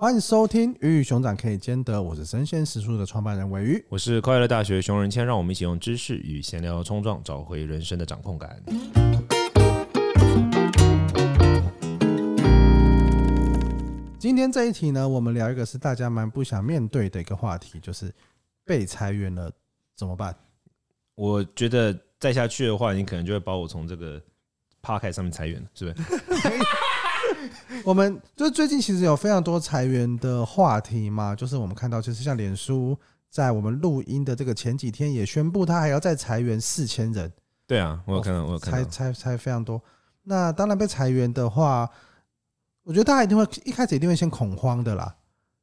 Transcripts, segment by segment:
欢迎收听《鱼与熊掌可以兼得》，我是生鲜食书的创办人尾鱼，我是快乐大学熊仁谦，让我们一起用知识与闲聊冲撞，找回人生的掌控感。今天这一题呢，我们聊一个是大家蛮不想面对的一个话题，就是被裁员了怎么办？我觉得再下去的话，你可能就会把我从这个 Podcast 上面裁员了，是不是？我们就最近其实有非常多裁员的话题嘛，就是我们看到，就是像脸书在我们录音的这个前几天也宣布，他还要再裁员四千人。对啊，我有看到，我有看到，裁裁裁非常多。那当然被裁员的话，我觉得大家一定会一开始一定会先恐慌的啦，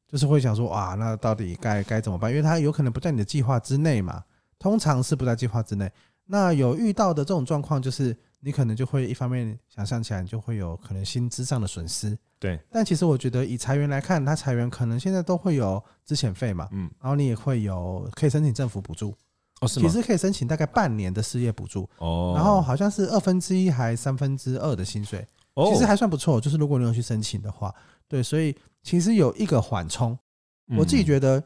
就是会想说啊，那到底该该怎么办？因为他有可能不在你的计划之内嘛，通常是不在计划之内。那有遇到的这种状况就是。你可能就会一方面想象起来，就会有可能薪资上的损失。对，但其实我觉得以裁员来看，他裁员可能现在都会有资遣费嘛，嗯，然后你也会有可以申请政府补助，哦，是吗？其实可以申请大概半年的失业补助，哦，然后好像是二分之一还三分之二的薪水，哦其实还算不错。就是如果你有去申请的话，对，所以其实有一个缓冲。我自己觉得，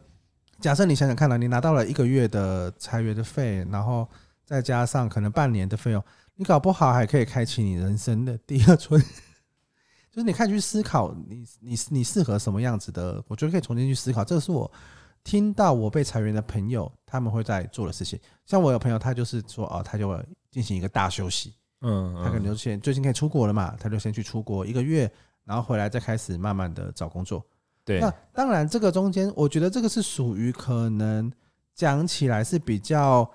假设你想想看了，你拿到了一个月的裁员的费，然后再加上可能半年的费用。你搞不好还可以开启你人生的第二春，就是你看去思考你你你适合什么样子的，我觉得可以重新去思考。这个是我听到我被裁员的朋友他们会在做的事情。像我有朋友，他就是说哦，他就会进行一个大休息，嗯，他可能就先最近可以出国了嘛，他就先去出国一个月，然后回来再开始慢慢的找工作。对，那当然这个中间，我觉得这个是属于可能讲起来是比较。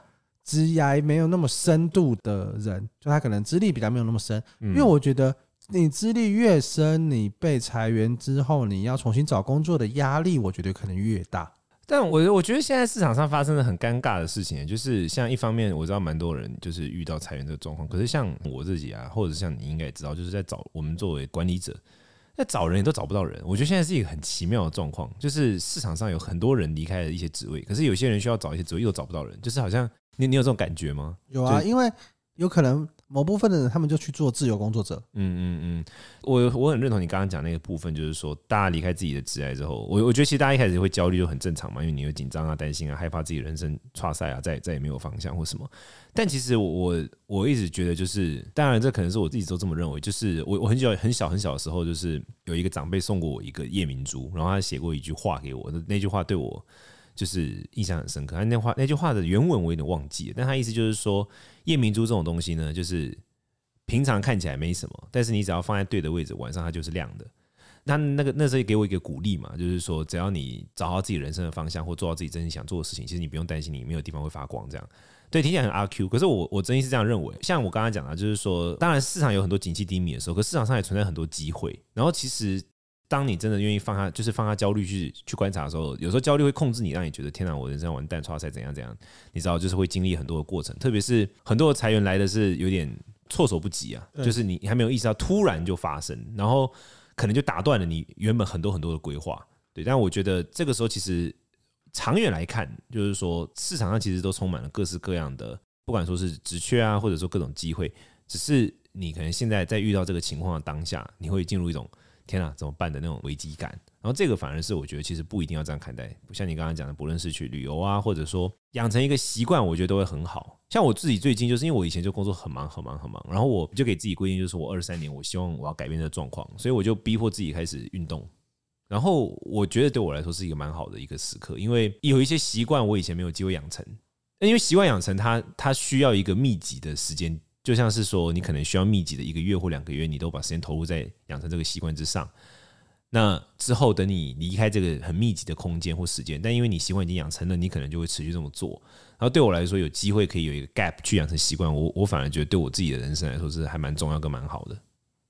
职涯没有那么深度的人，就他可能资历比较没有那么深，因为我觉得你资历越深，你被裁员之后，你要重新找工作的压力，我觉得可能越大。但我我觉得现在市场上发生了很尴尬的事情，就是像一方面我知道蛮多人就是遇到裁员这个状况，可是像我自己啊，或者像你应该也知道，就是在找我们作为管理者，在找人也都找不到人。我觉得现在是一个很奇妙的状况，就是市场上有很多人离开了一些职位，可是有些人需要找一些职位又找不到人，就是好像。你你有这种感觉吗？有啊，因为有可能某部分的人他们就去做自由工作者。嗯嗯嗯，我我很认同你刚刚讲那个部分，就是说大家离开自己的职业之后，我我觉得其实大家一开始会焦虑就很正常嘛，因为你会紧张啊、担心啊、害怕自己人生挫赛啊，再再也没有方向或什么。但其实我我我一直觉得，就是当然这可能是我自己都这么认为，就是我我很小很小很小的时候，就是有一个长辈送过我一个夜明珠，然后他写过一句话给我，那那句话对我。就是印象很深刻，他那话那句话的原文我有点忘记了，但他意思就是说，夜明珠这种东西呢，就是平常看起来没什么，但是你只要放在对的位置，晚上它就是亮的。那那个那时候也给我一个鼓励嘛，就是说，只要你找到自己人生的方向，或做到自己真正想做的事情，其实你不用担心你没有地方会发光。这样对，听起来很阿 Q，可是我我真心是这样认为。像我刚刚讲的，就是说，当然市场有很多景气低迷的时候，可市场上也存在很多机会。然后其实。当你真的愿意放下，就是放下焦虑去去观察的时候，有时候焦虑会控制你，让你觉得天哪，我人生完蛋，剉赛怎样怎样？你知道，就是会经历很多的过程，特别是很多的裁员来的是有点措手不及啊，就是你还没有意识到，突然就发生，然后可能就打断了你原本很多很多的规划。对，但我觉得这个时候其实长远来看，就是说市场上其实都充满了各式各样的，不管说是职缺啊，或者说各种机会，只是你可能现在在遇到这个情况的当下，你会进入一种。天啊，怎么办的那种危机感，然后这个反而是我觉得其实不一定要这样看待，不像你刚刚讲的，不论是去旅游啊，或者说养成一个习惯，我觉得都会很好。像我自己最近就是因为我以前就工作很忙很忙很忙，然后我就给自己规定，就是我二三年我希望我要改变这个状况，所以我就逼迫自己开始运动。然后我觉得对我来说是一个蛮好的一个时刻，因为有一些习惯我以前没有机会养成，因为习惯养成它它需要一个密集的时间。就像是说，你可能需要密集的一个月或两个月，你都把时间投入在养成这个习惯之上。那之后，等你离开这个很密集的空间或时间，但因为你习惯已经养成了，你可能就会持续这么做。然后对我来说，有机会可以有一个 gap 去养成习惯，我我反而觉得对我自己的人生来说是还蛮重要跟蛮好的。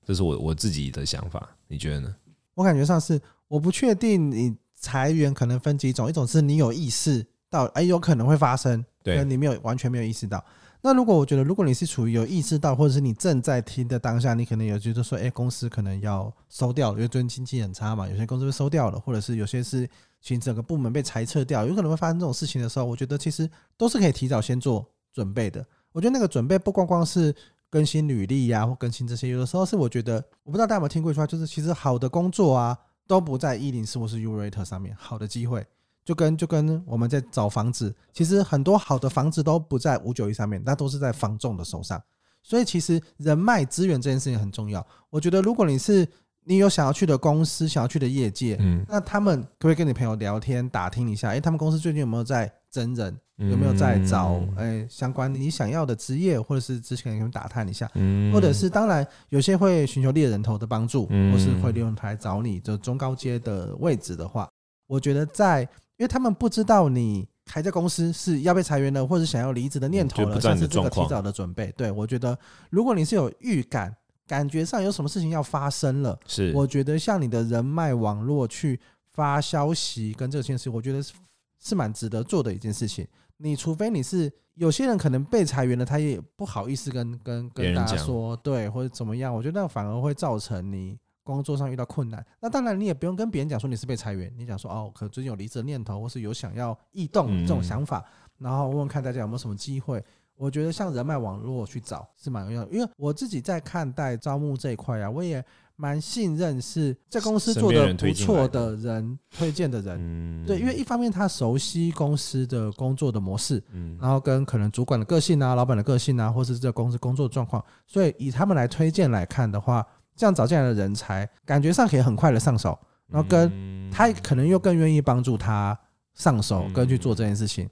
这是我我自己的想法，你觉得呢？我感觉上是我不确定，你裁员可能分几种，一种是你有意识到，哎，有可能会发生，对，你没有完全没有意识到。那如果我觉得，如果你是处于有意识到，或者是你正在听的当下，你可能有觉得说，哎，公司可能要收掉了，因为最近经济很差嘛，有些公司被收掉了，或者是有些是其整个部门被裁撤掉，有可能会发生这种事情的时候，我觉得其实都是可以提早先做准备的。我觉得那个准备不光光是更新履历呀，或更新这些，有的时候是我觉得，我不知道大家有没有听过一句话，就是其实好的工作啊，都不在一零四或是 Urate 上面，好的机会就跟就跟我们在找房子，其实很多好的房子都不在五九一上面，那都是在房仲的手上。所以其实人脉资源这件事情很重要。我觉得如果你是你有想要去的公司，想要去的业界，嗯，那他们可不可以跟你朋友聊天打听一下？诶，他们公司最近有没有在真人？有没有在找诶相关你想要的职业，或者是之前有没有打探一下？嗯或者是当然有些会寻求猎人头的帮助，或是会利用他来找你的中高阶的位置的话，我觉得在因为他们不知道你还在公司是要被裁员了，或者想要离职的念头了，算是这个提早的准备。对，我觉得如果你是有预感。感觉上有什么事情要发生了，是我觉得像你的人脉网络去发消息跟这件事，我觉得是是蛮值得做的一件事情。你除非你是有些人可能被裁员了，他也不好意思跟跟跟大家说，对或者怎么样，我觉得那反而会造成你工作上遇到困难。那当然你也不用跟别人讲说你是被裁员，你讲说哦，可能最近有离职的念头，或是有想要异动这种想法，然后问问看大家有没有什么机会。我觉得像人脉网络去找是蛮有用的，因为我自己在看待招募这一块啊，我也蛮信任是在公司做的不错的人推荐的人，对，因为一方面他熟悉公司的工作的模式，然后跟可能主管的个性啊、老板的个性啊，或是这公司工作状况，所以以他们来推荐来看的话，这样找进来的人才感觉上可以很快的上手，然后跟他可能又更愿意帮助他上手跟去做这件事情。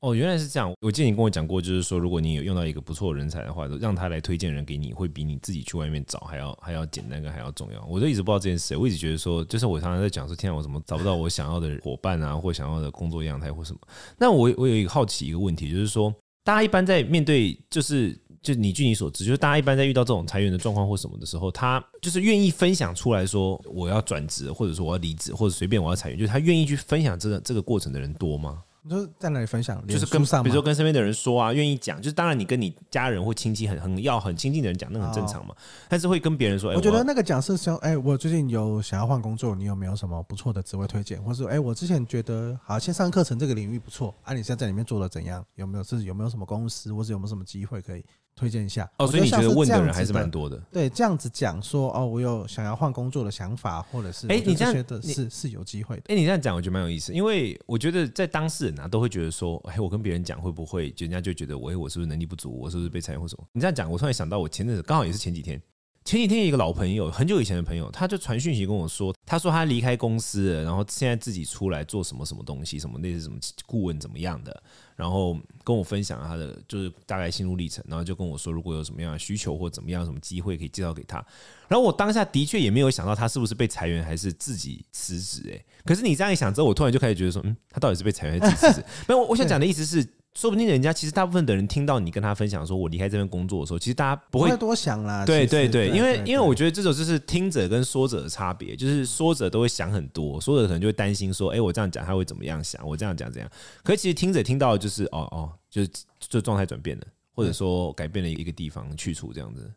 哦，原来是这样。我记得你跟我讲过，就是说，如果你有用到一个不错的人才的话，让他来推荐人给你，会比你自己去外面找还要还要简单，跟还要重要。我就一直不知道这件事，我一直觉得说，就是我常常在讲说，天啊，我怎么找不到我想要的伙伴啊，或想要的工作样态或什么？那我我有一个好奇一个问题，就是说，大家一般在面对，就是就你据你所知，就是大家一般在遇到这种裁员的状况或什么的时候，他就是愿意分享出来说我要转职，或者说我要离职，或者随便我要裁员，就是他愿意去分享这个这个过程的人多吗？你说在哪里分享？就是跟比如说跟身边的人说啊，愿意讲。就是当然你跟你家人或亲戚很很要很亲近的人讲，那很正常嘛。但是会跟别人说，我觉得那个讲是说，哎，我最近有想要换工作，你有没有什么不错的职位推荐？或者说，哎，我之前觉得好，线上课程这个领域不错，啊，你现在在里面做的怎样？有没有是有没有什么公司，或者有没有什么机会可以？推荐一下哦，所以你觉得问的人还是蛮多的。对，这样子讲说哦，我有想要换工作的想法，或者是哎，你这样觉得是是有机会的。哎，你这样讲我觉得蛮有意思，因为我觉得在当事人啊都会觉得说，哎，我跟别人讲会不会，人家就觉得我哎，我是不是能力不足，我是不是被裁员或什么？你这样讲，我突然想到，我前阵子刚好也是前几天。前几天一个老朋友，很久以前的朋友，他就传讯息跟我说，他说他离开公司，然后现在自己出来做什么什么东西，什么类似什么顾问怎么样的，然后跟我分享他的就是大概心路历程，然后就跟我说，如果有什么样的需求或怎么样什么机会可以介绍给他。然后我当下的确也没有想到他是不是被裁员还是自己辞职，哎，可是你这样一想之后，我突然就开始觉得说，嗯，他到底是被裁员还是辞职？没有，我想讲的意思是。说不定人家其实大部分的人听到你跟他分享说，我离开这边工作的时候，其实大家不会，多想啦。对对对，因为因为我觉得这种就是听者跟说者的差别，就是说者都会想很多，说者可能就会担心说，哎，我这样讲他会怎么样想？我这样讲怎样？可是其实听者听到的就是，哦哦，就是就状态转变了，或者说改变了一个地方去处这样子。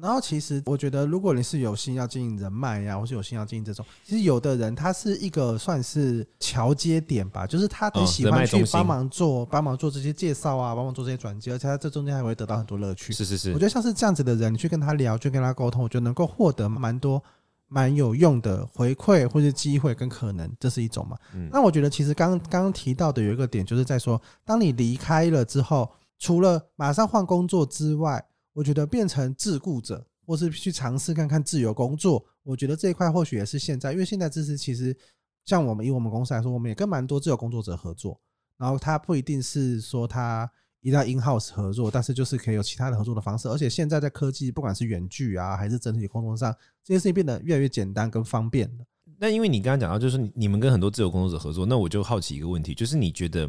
然后其实我觉得，如果你是有心要经营人脉呀，或是有心要经营这种，其实有的人他是一个算是桥接点吧，就是他很喜欢去帮忙做帮忙做这些介绍啊，帮忙做这些转接，而且他这中间还会得到很多乐趣。是是是，我觉得像是这样子的人，你去跟他聊，去跟他沟通，我觉得能够获得蛮多蛮有用的回馈或是机会跟可能，这是一种嘛。嗯那我觉得其实刚刚刚提到的有一个点，就是在说，当你离开了之后，除了马上换工作之外，我觉得变成自雇者，或是去尝试看看自由工作，我觉得这一块或许也是现在，因为现在知识其实像我们以我们公司来说，我们也跟蛮多自由工作者合作，然后他不一定是说他一定要 in house 合作，但是就是可以有其他的合作的方式，而且现在在科技不管是远距啊，还是整体工作上，这些事情变得越来越简单跟方便了。那因为你刚刚讲到，就是你们跟很多自由工作者合作，那我就好奇一个问题，就是你觉得？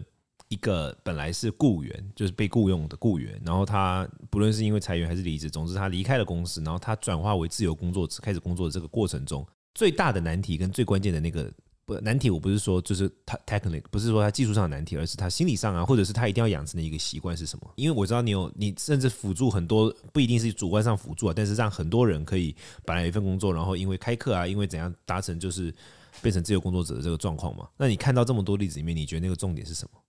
一个本来是雇员，就是被雇佣的雇员，然后他不论是因为裁员还是离职，总之他离开了公司，然后他转化为自由工作者，开始工作的这个过程中，最大的难题跟最关键的那个不难题，我不是说就是他 technical，不是说他技术上的难题，而是他心理上啊，或者是他一定要养成的一个习惯是什么？因为我知道你有，你甚至辅助很多，不一定是主观上辅助啊，但是让很多人可以本来一份工作，然后因为开课啊，因为怎样达成就是变成自由工作者的这个状况嘛。那你看到这么多例子里面，你觉得那个重点是什么？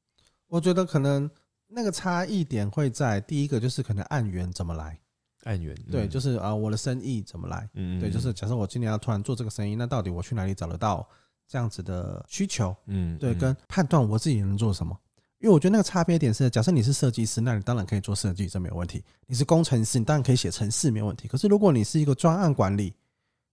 我觉得可能那个差异点会在第一个，就是可能案源怎么来，案源，对，就是啊，我的生意怎么来？嗯，对，就是假设我今年要突然做这个生意，那到底我去哪里找得到这样子的需求？嗯，对，跟判断我自己能做什么？因为我觉得那个差别点是，假设你是设计师，那你当然可以做设计，这没有问题；你是工程师，你当然可以写程式，没有问题。可是如果你是一个专案管理，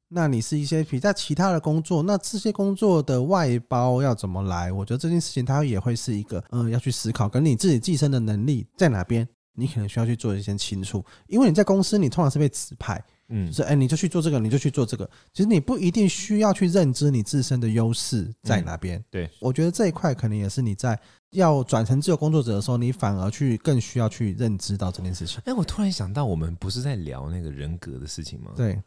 那你是一些比较其他的工作，那这些工作的外包要怎么来？我觉得这件事情它也会是一个，嗯，要去思考，跟你自己自身的能力在哪边，你可能需要去做一些清楚。因为你在公司，你通常是被指派，嗯，是哎，你就去做这个，你就去做这个。其实你不一定需要去认知你自身的优势在哪边。对，我觉得这一块可能也是你在要转成自由工作者的时候，你反而去更需要去认知到这件事情。哎，我突然想到，我们不是在聊那个人格的事情吗？对。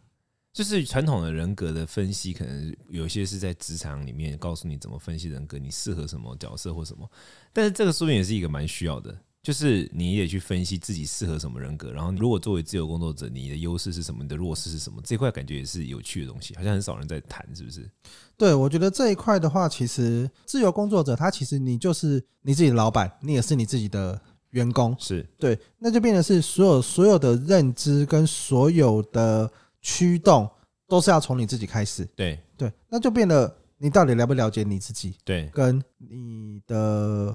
就是传统的人格的分析，可能有些是在职场里面告诉你怎么分析人格，你适合什么角色或什么。但是这个说明也是一个蛮需要的，就是你也去分析自己适合什么人格。然后，如果作为自由工作者，你的优势是什么，你的弱势是什么，这块感觉也是有趣的东西，好像很少人在谈，是不是？对，我觉得这一块的话，其实自由工作者他其实你就是你自己的老板，你也是你自己的员工，是对，那就变成是所有所有的认知跟所有的。驱动都是要从你自己开始，对对，那就变得你到底了不了解你自己？对，跟你的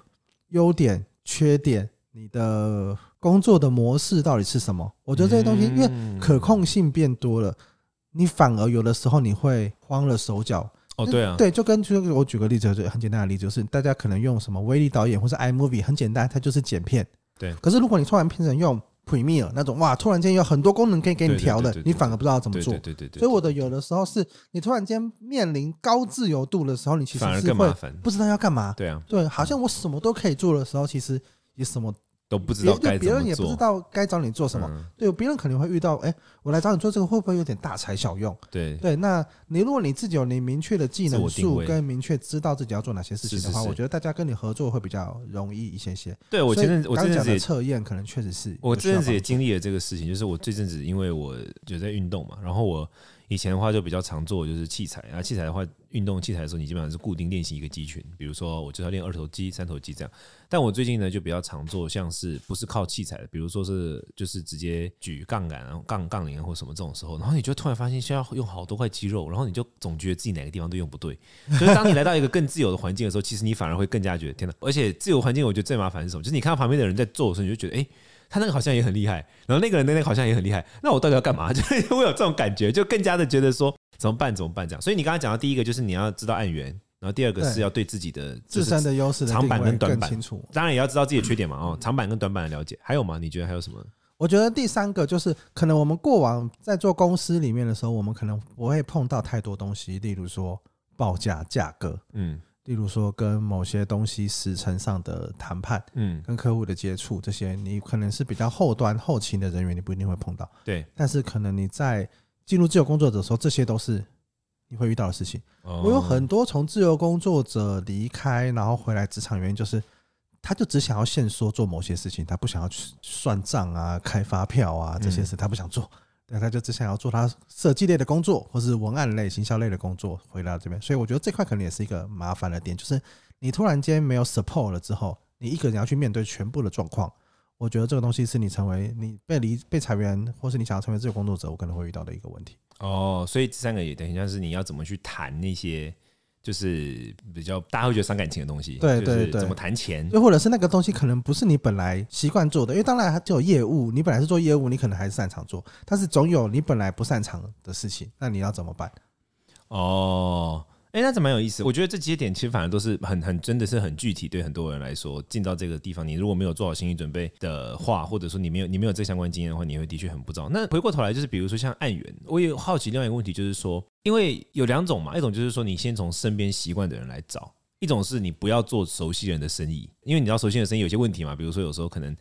优点、缺点，你的工作的模式到底是什么？我觉得这些东西，因为可控性变多了，你反而有的时候你会慌了手脚。哦，对啊，对，就跟就我举个例子，就很简单的例子，就是大家可能用什么威力导演或是 iMovie，很简单，它就是剪片。对，可是如果你突然变成用 Premiere 那种哇，突然间有很多功能可以给你调的，你反而不知道怎么做。对对对。所以我的有的时候是你突然间面临高自由度的时候，你其实是会不知道要干嘛。对啊。对，好像我什么都可以做的时候，其实也什么。都不知道别人也不知道该找你做什么。嗯、对，别人可能会遇到，哎、欸，我来找你做这个会不会有点大材小用？对对，那你如果你自己有你明确的技能数跟明确知道自己要做哪些事情的话，我觉得大家跟你合作会比较容易一些些。对，我前阵我这阵子测验可能确实是，我这阵子也经历了这个事情，就是我这阵子因为我有在运动嘛，然后我。以前的话就比较常做就是器材，啊器材的话，运动器材的时候你基本上是固定练习一个肌群，比如说我就要练二头肌、三头肌这样。但我最近呢就比较常做，像是不是靠器材的，比如说是就是直接举杠杆、然后杠杠铃或什么这种时候，然后你就突然发现需要用好多块肌肉，然后你就总觉得自己哪个地方都用不对。所以当你来到一个更自由的环境的时候，其实你反而会更加觉得天哪！而且自由环境我觉得最麻烦是什么？就是你看到旁边的人在做的时候，你就觉得哎。他那个好像也很厉害，然后那个人那个好像也很厉害，那我到底要干嘛？就会有这种感觉，就更加的觉得说怎么办？怎么办？这样。所以你刚刚讲到第一个就是你要知道案源，然后第二个是要对自己的自身的优势、长板跟短板清楚，当然也要知道自己的缺点嘛。哦，长板跟短板的了解，还有吗？你觉得还有什么？我觉得第三个就是可能我们过往在做公司里面的时候，我们可能不会碰到太多东西，例如说报价、价格，嗯。例如说，跟某些东西时程上的谈判，嗯，跟客户的接触，这些你可能是比较后端后勤的人员，你不一定会碰到。对，但是可能你在进入自由工作者的时候，这些都是你会遇到的事情。我有很多从自由工作者离开，然后回来职场原因就是，他就只想要现说做某些事情，他不想要去算账啊、开发票啊这些事，他不想做。对，他就只想要做他设计类的工作，或是文案类、行销类的工作，回到这边。所以我觉得这块可能也是一个麻烦的点，就是你突然间没有 support 了之后，你一个人要去面对全部的状况。我觉得这个东西是你成为你被离被裁员，或是你想要成为自由工作者，我可能会遇到的一个问题。哦，所以这三个也等于像是你要怎么去谈那些。就是比较大家会觉得伤感情的东西，对对对，怎么谈钱，又或者是那个东西可能不是你本来习惯做的，因为当然它就有业务，你本来是做业务，你可能还是擅长做，但是总有你本来不擅长的事情，那你要怎么办？哦。哎，那这蛮有意思？我觉得这几点其实反而都是很很真的是很具体，对很多人来说，进到这个地方，你如果没有做好心理准备的话，或者说你没有你没有这相关经验的话，你会的确很不知道。那回过头来，就是比如说像案源，我也好奇另外一个问题，就是说，因为有两种嘛，一种就是说你先从身边习惯的人来找，一种是你不要做熟悉人的生意，因为你知道熟悉人的生意有些问题嘛，比如说有时候可能。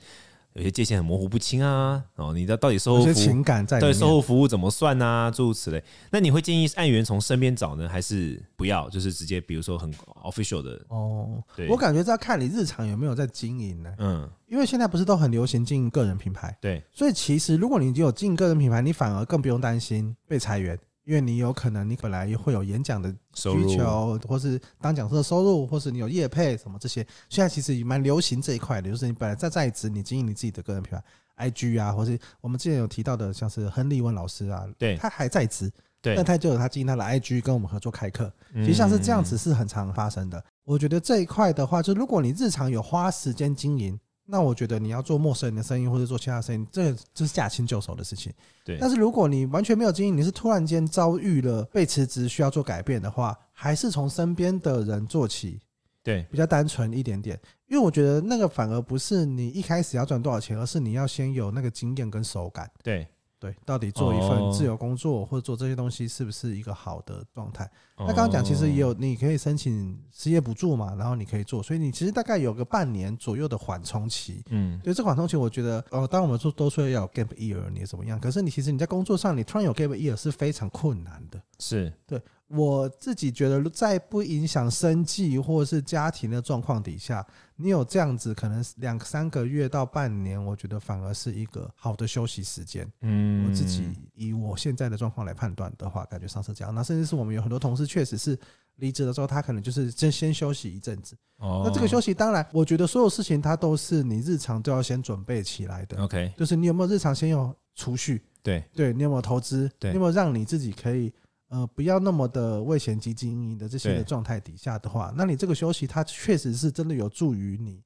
有些界限很模糊不清啊，哦，你的到底售后服务情感在对售后服务怎么算啊？诸如此类。那你会建议案源从身边找呢，还是不要？就是直接比如说很 official 的哦。对，我感觉这要看你日常有没有在经营呢。嗯，因为现在不是都很流行经营个人品牌，对，所以其实如果你有经营个人品牌，你反而更不用担心被裁员。因为你有可能，你本来会有演讲的需求，或是当讲师的收入，或是你有业配什么这些，现在其实也蛮流行这一块的。就是你本来在在职，你经营你自己的个人品牌，IG 啊，或是我们之前有提到的，像是亨利文老师啊，对，他还在职，对，但他就有他经营他的 IG 跟我们合作开课，其实像是这样子是很常发生的。我觉得这一块的话，就如果你日常有花时间经营，那我觉得你要做陌生人的生意或者做其他生意，这这是驾轻就熟的事情。对，但是如果你完全没有经验，你是突然间遭遇了被辞职需要做改变的话，还是从身边的人做起，对，比较单纯一点点。因为我觉得那个反而不是你一开始要赚多少钱，而是你要先有那个经验跟手感。对对，到底做一份自由工作或者做这些东西是不是一个好的状态？那刚刚讲其实也有，你可以申请失业补助嘛，然后你可以做，所以你其实大概有个半年左右的缓冲期。嗯，对，这缓冲期我觉得，哦，当我们说都说要有 gap year，你怎么样？可是你其实你在工作上，你突然有 gap year 是非常困难的。是对。我自己觉得，在不影响生计或者是家庭的状况底下，你有这样子可能两三个月到半年，我觉得反而是一个好的休息时间。嗯，我自己以我现在的状况来判断的话，感觉上是这样。那甚至是我们有很多同事，确实是离职的时候，他可能就是先先休息一阵子。哦，那这个休息，当然，我觉得所有事情它都是你日常都要先准备起来的。OK，就是你有没有日常先有储蓄？对，对你有没有投资？对，你有没有让你自己可以？呃，不要那么的为钱汲汲营营的这些的状态底下的话，那你这个休息它确实是真的有助于你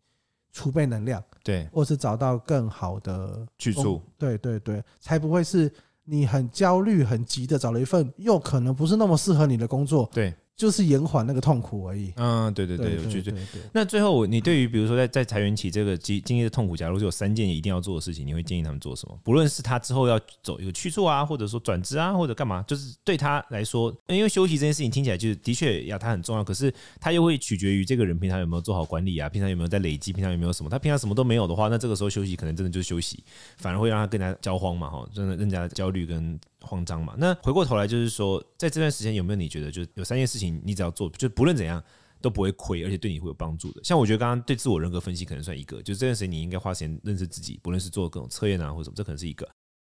储备能量，对，或是找到更好的去处，对对对，才不会是你很焦虑、很急的找了一份又可能不是那么适合你的工作，对。就是延缓那个痛苦而已。嗯，对对对，我觉得。那最后，你对于比如说在在裁员期这个经经历的痛苦，假如有三件一定要做的事情，你会建议他们做什么？不论是他之后要走一个去处啊，或者说转职啊，或者干嘛，就是对他来说，因为休息这件事情听起来就是的确呀，他很重要。可是他又会取决于这个人平常有没有做好管理啊，平常有没有在累积，平常有没有什么？他平常什么都没有的话，那这个时候休息可能真的就是休息，反而会让他更加焦慌嘛，哈，真的更加焦虑跟。慌张嘛？那回过头来就是说，在这段时间有没有你觉得，就是有三件事情你只要做，就不论怎样都不会亏，而且对你会有帮助的？像我觉得刚刚对自我人格分析可能算一个，就是这段时间你应该花时间认识自己，不论是做各种测验啊或者什么，这可能是一个。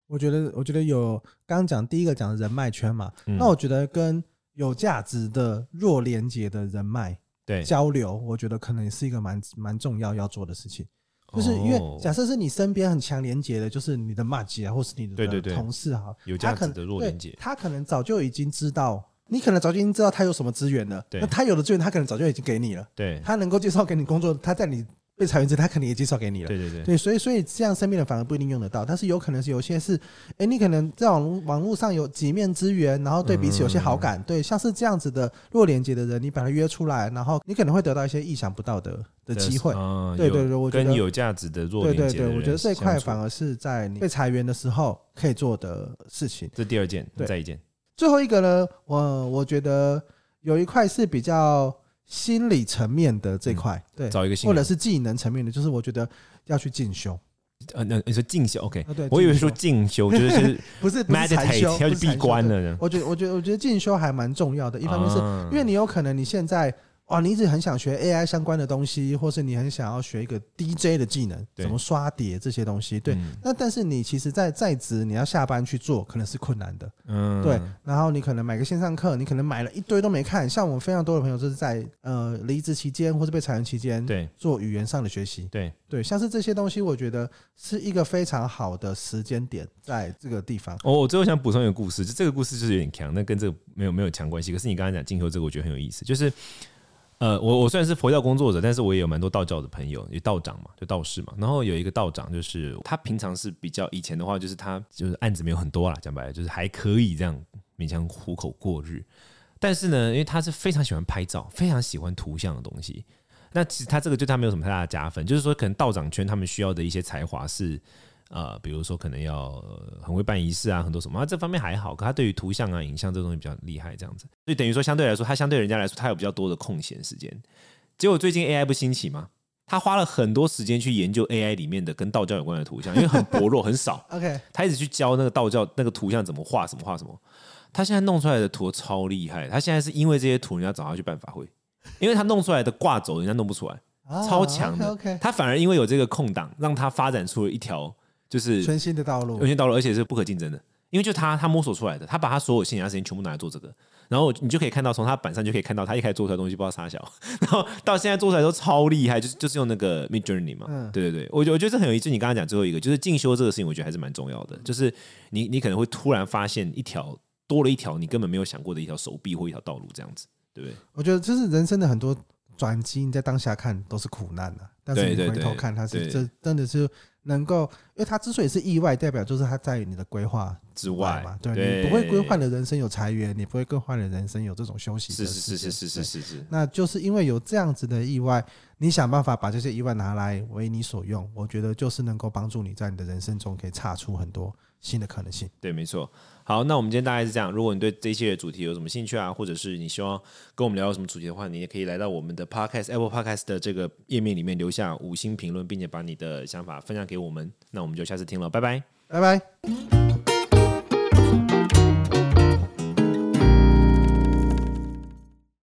我觉得，我觉得有刚刚讲第一个讲的人脉圈嘛，嗯、那我觉得跟有价值的弱连接的人脉对交流，我觉得可能也是一个蛮蛮重要要做的事情。就是因为假设是你身边很强连接的，就是你的麻吉啊，或是你的同事哈，有价值的弱连结，他可能早就已经知道，你可能早就已经知道他有什么资源了。那他有的资源，他可能早就已经给你了。对，他能够介绍给你工作，他在你。被裁员之后，他肯定也介绍给你了。对对对，对，所以所以这样身边的反而不一定用得到，但是有可能是有些是，哎，你可能在网网络上有几面之缘，然后对彼此有些好感，对，像是这样子的弱连接的人，你把他约出来，然后你可能会得到一些意想不到的的机会。对对对，我觉得跟有价值的弱连接，对对对，我觉得这一块反而是在你被裁员的时候可以做的事情。这第二件，再一件，最后一个呢，我我觉得有一块是比较。心理层面的这块，对，找一个或者是技能层面的，就是我觉得要去进修。呃，那你说进修，OK？对，我以为说进修就是 不是 meditate 要去闭关了。我觉得，我觉得，我觉得进修还蛮重要的。一方面是因为你有可能你现在。哇，你一直很想学 AI 相关的东西，或是你很想要学一个 DJ 的技能，怎么刷碟这些东西？对，那但是你其实，在在职你要下班去做，可能是困难的。嗯，对。然后你可能买个线上课，你可能买了一堆都没看。像我们非常多的朋友，就是在呃离职期间或是被裁员期间，对，做语言上的学习。对对，像是这些东西，我觉得是一个非常好的时间点，在这个地方。哦，我最后想补充一个故事，就这个故事就是有点强，那跟这个没有没有强关系。可是你刚才讲进修这个，我觉得很有意思，就是。呃，我我虽然是佛教工作者，但是我也有蛮多道教的朋友，有道长嘛，就道士嘛。然后有一个道长，就是他平常是比较以前的话，就是他就是案子没有很多啦，讲白了就是还可以这样勉强糊口过日。但是呢，因为他是非常喜欢拍照，非常喜欢图像的东西，那其实他这个对他没有什么太大的加分，就是说可能道长圈他们需要的一些才华是。呃，比如说可能要很会办仪式啊，很多什么，他，这方面还好。可他对于图像啊、影像这东西比较厉害，这样子，所以等于说相对来说，他相对人家来说，他有比较多的空闲时间。结果最近 AI 不兴起吗？他花了很多时间去研究 AI 里面的跟道教有关的图像，因为很薄弱、很少。OK，他一直去教那个道教那个图像怎么画，什么画什么。他现在弄出来的图超厉害。他现在是因为这些图，人家找他去办法会，因为他弄出来的挂轴，人家弄不出来，超强的。OK，他反而因为有这个空档，让他发展出了一条。就是全新的道路，全新道路，而且是不可竞争的，因为就他他摸索出来的，他把他所有闲暇时间全部拿来做这个，然后你就可以看到从他板上就可以看到他一开始做出来的东西不知道啥小，然后到现在做出来都超厉害，就是就是用那个 Midjourney 嘛，嗯、对对对，我觉我觉得这很有意思。你刚刚讲最后一个就是进修这个事情，我觉得还是蛮重要的，就是你你可能会突然发现一条多了一条你根本没有想过的一条手臂或一条道路这样子，对不对？我觉得这是人生的很多转机，你在当下看都是苦难的、啊，但是你回头看，它是这真的是。能够，因为它之所以是意外，代表就是它在于你的规划之外嘛。对，对你不会规划的人生有裁员，你不会规划的人生有这种休息。是是是是是是是。那就是因为有这样子的意外，你想办法把这些意外拿来为你所用，我觉得就是能够帮助你在你的人生中可以差出很多新的可能性。对，没错。好，那我们今天大概是这样。如果你对这一系列主题有什么兴趣啊，或者是你希望跟我们聊什么主题的话，你也可以来到我们的 Podcast Apple Podcast 的这个页面里面留下五星评论，并且把你的想法分享给我们。那我们就下次听了，拜拜，拜拜。